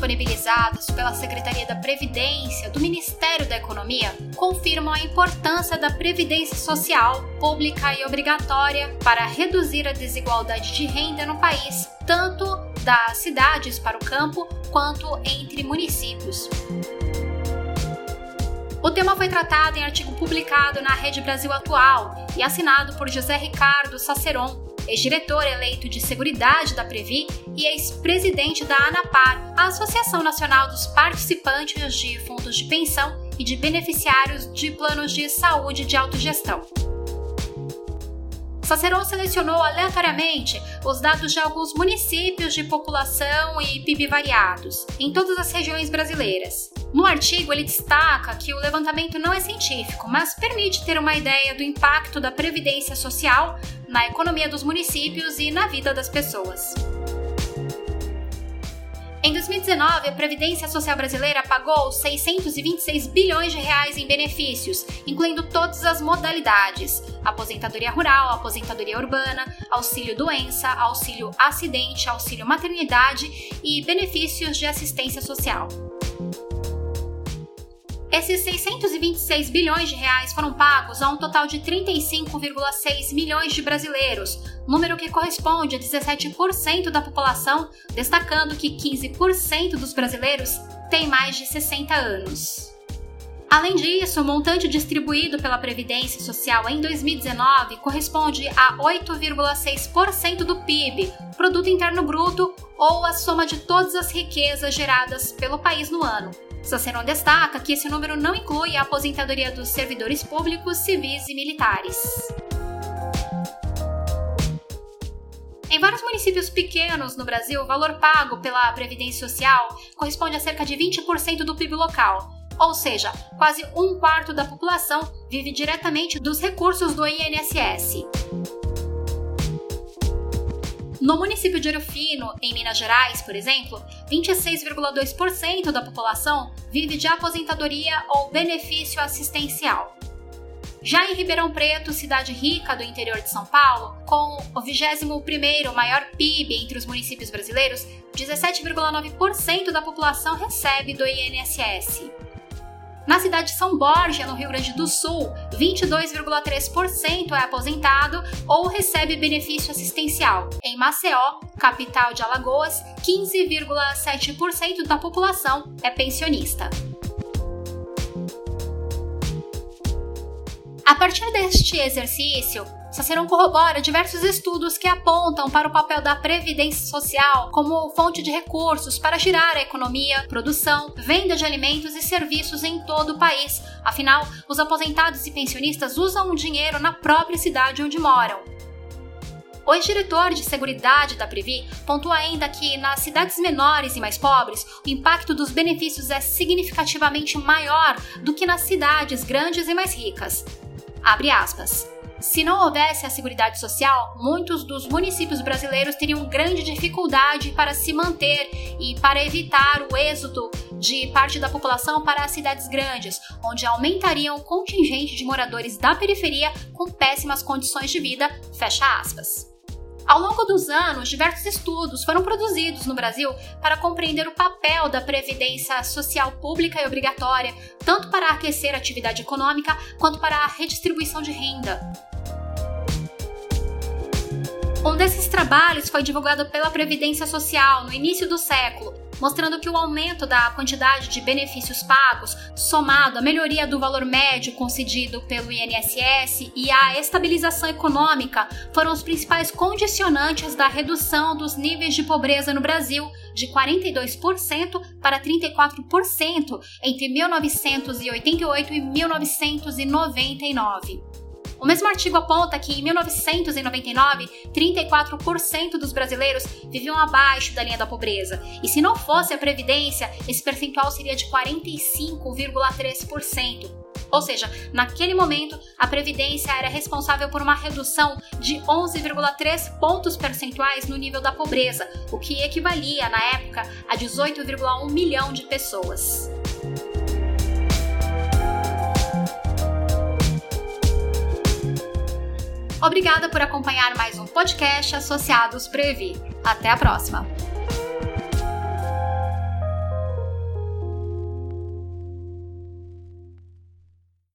disponibilizados pela Secretaria da Previdência do Ministério da Economia confirmam a importância da previdência social pública e obrigatória para reduzir a desigualdade de renda no país, tanto das cidades para o campo quanto entre municípios. O tema foi tratado em artigo publicado na Rede Brasil Atual e assinado por José Ricardo Saceron, ex-diretor eleito de Seguridade da Previ e ex-presidente da ANAPAR, a Associação Nacional dos Participantes de Fundos de Pensão e de Beneficiários de Planos de Saúde de Autogestão. Saceron selecionou aleatoriamente os dados de alguns municípios de população e PIB variados, em todas as regiões brasileiras. No artigo, ele destaca que o levantamento não é científico, mas permite ter uma ideia do impacto da previdência social na economia dos municípios e na vida das pessoas. Em 2019, a Previdência Social Brasileira pagou 626 bilhões de reais em benefícios, incluindo todas as modalidades: aposentadoria rural, aposentadoria urbana, auxílio doença, auxílio acidente, auxílio maternidade e benefícios de assistência social. Esses 626 bilhões de reais foram pagos a um total de 35,6 milhões de brasileiros, número que corresponde a 17% da população, destacando que 15% dos brasileiros têm mais de 60 anos. Além disso, o montante distribuído pela Previdência Social em 2019 corresponde a 8,6% do PIB, Produto Interno Bruto, ou a soma de todas as riquezas geradas pelo país no ano. Saceron destaca que esse número não inclui a aposentadoria dos servidores públicos, civis e militares. Em vários municípios pequenos no Brasil, o valor pago pela Previdência Social corresponde a cerca de 20% do PIB local, ou seja, quase um quarto da população vive diretamente dos recursos do INSS. No município de Ouro Fino, em Minas Gerais, por exemplo, 26,2% da população vive de aposentadoria ou benefício assistencial. Já em Ribeirão Preto, cidade rica do interior de São Paulo, com o 21º maior PIB entre os municípios brasileiros, 17,9% da população recebe do INSS. Na cidade de São Borja, no Rio Grande do Sul, 22,3% é aposentado ou recebe benefício assistencial. Em Maceió, capital de Alagoas, 15,7% da população é pensionista. A partir deste exercício, Sacerão corrobora diversos estudos que apontam para o papel da previdência social como fonte de recursos para girar a economia, produção, venda de alimentos e serviços em todo o país. Afinal, os aposentados e pensionistas usam o dinheiro na própria cidade onde moram. O ex-diretor de Seguridade da Previ pontua ainda que nas cidades menores e mais pobres, o impacto dos benefícios é significativamente maior do que nas cidades grandes e mais ricas. Abre aspas. Se não houvesse a Seguridade Social, muitos dos municípios brasileiros teriam grande dificuldade para se manter e para evitar o êxodo de parte da população para as cidades grandes, onde aumentariam o contingente de moradores da periferia com péssimas condições de vida. Fecha aspas. Ao longo dos anos, diversos estudos foram produzidos no Brasil para compreender o papel da previdência social pública e obrigatória, tanto para aquecer a atividade econômica quanto para a redistribuição de renda. Um desses trabalhos foi divulgado pela Previdência Social no início do século, mostrando que o aumento da quantidade de benefícios pagos, somado à melhoria do valor médio concedido pelo INSS e à estabilização econômica, foram os principais condicionantes da redução dos níveis de pobreza no Brasil, de 42% para 34% entre 1988 e 1999. O mesmo artigo aponta que em 1999, 34% dos brasileiros viviam abaixo da linha da pobreza, e se não fosse a Previdência, esse percentual seria de 45,3%. Ou seja, naquele momento, a Previdência era responsável por uma redução de 11,3 pontos percentuais no nível da pobreza, o que equivalia, na época, a 18,1 milhão de pessoas. Obrigada por acompanhar mais um podcast Associados Previ. Até a próxima!